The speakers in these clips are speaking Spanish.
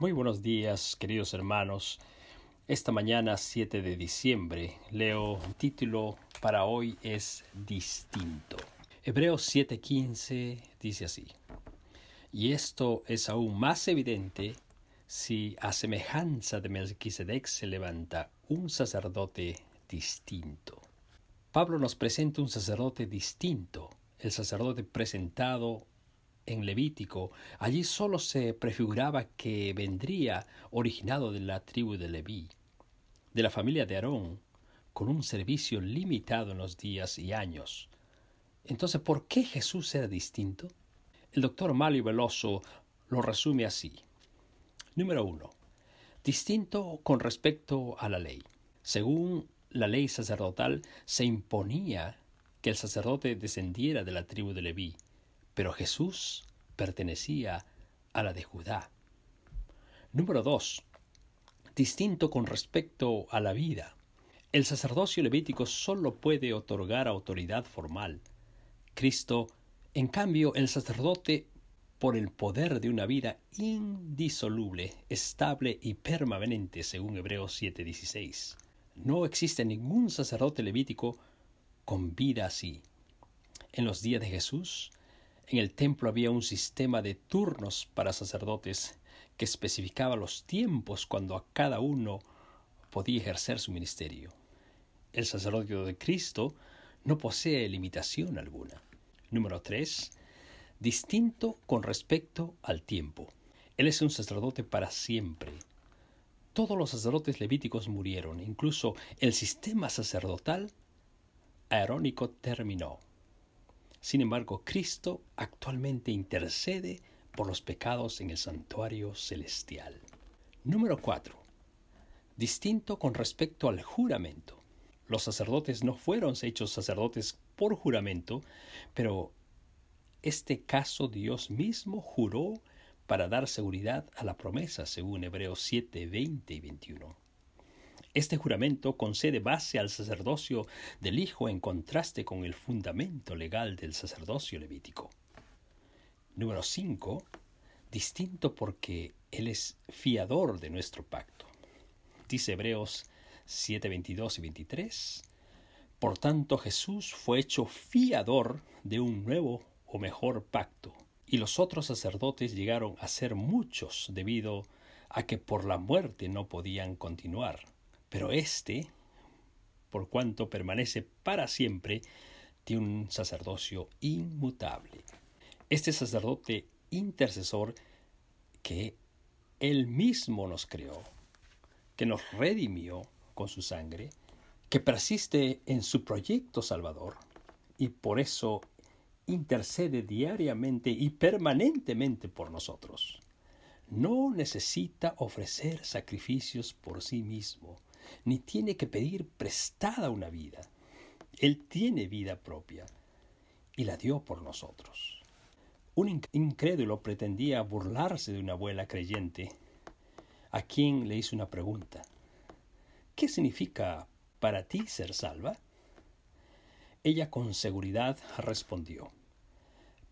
Muy buenos días, queridos hermanos. Esta mañana 7 de diciembre leo un título para hoy es distinto. Hebreos 7:15 dice así. Y esto es aún más evidente si a semejanza de Melquisedec se levanta un sacerdote distinto. Pablo nos presenta un sacerdote distinto, el sacerdote presentado en Levítico. Allí solo se prefiguraba que vendría originado de la tribu de Leví, de la familia de Aarón, con un servicio limitado en los días y años. Entonces, ¿por qué Jesús era distinto? El doctor Malio Veloso lo resume así. Número uno. Distinto con respecto a la ley. Según la ley sacerdotal, se imponía que el sacerdote descendiera de la tribu de Leví, pero Jesús pertenecía a la de Judá. Número dos. Distinto con respecto a la vida. El sacerdocio levítico solo puede otorgar autoridad formal. Cristo, en cambio, el sacerdote por el poder de una vida indisoluble, estable y permanente, según Hebreos 7:16. No existe ningún sacerdote levítico con vida así. En los días de Jesús, en el templo había un sistema de turnos para sacerdotes que especificaba los tiempos cuando a cada uno podía ejercer su ministerio. El sacerdocio de Cristo no posee limitación alguna. Número 3 distinto con respecto al tiempo. Él es un sacerdote para siempre. Todos los sacerdotes levíticos murieron, incluso el sistema sacerdotal aerónico terminó. Sin embargo, Cristo actualmente intercede por los pecados en el santuario celestial. Número 4. Distinto con respecto al juramento. Los sacerdotes no fueron hechos sacerdotes por juramento, pero este caso Dios mismo juró para dar seguridad a la promesa, según Hebreos 7, 20 y 21. Este juramento concede base al sacerdocio del Hijo en contraste con el fundamento legal del sacerdocio levítico. Número 5. Distinto porque Él es fiador de nuestro pacto. Dice Hebreos 7, 22 y 23. Por tanto Jesús fue hecho fiador de un nuevo o mejor pacto, y los otros sacerdotes llegaron a ser muchos debido a que por la muerte no podían continuar. Pero éste, por cuanto permanece para siempre, tiene un sacerdocio inmutable. Este sacerdote intercesor que él mismo nos creó, que nos redimió con su sangre, que persiste en su proyecto salvador, y por eso intercede diariamente y permanentemente por nosotros. No necesita ofrecer sacrificios por sí mismo, ni tiene que pedir prestada una vida. Él tiene vida propia y la dio por nosotros. Un incrédulo pretendía burlarse de una abuela creyente, a quien le hizo una pregunta. ¿Qué significa para ti ser salva? Ella con seguridad respondió,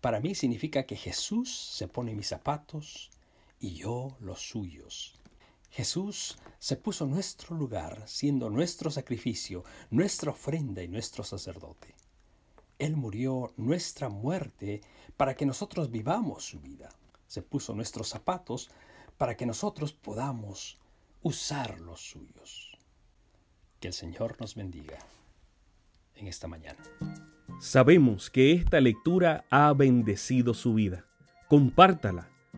Para mí significa que Jesús se pone mis zapatos y yo los suyos. Jesús se puso nuestro lugar, siendo nuestro sacrificio, nuestra ofrenda y nuestro sacerdote. Él murió nuestra muerte para que nosotros vivamos su vida. se puso nuestros zapatos para que nosotros podamos usar los suyos. Que el Señor nos bendiga en esta mañana. Sabemos que esta lectura ha bendecido su vida. Compártala,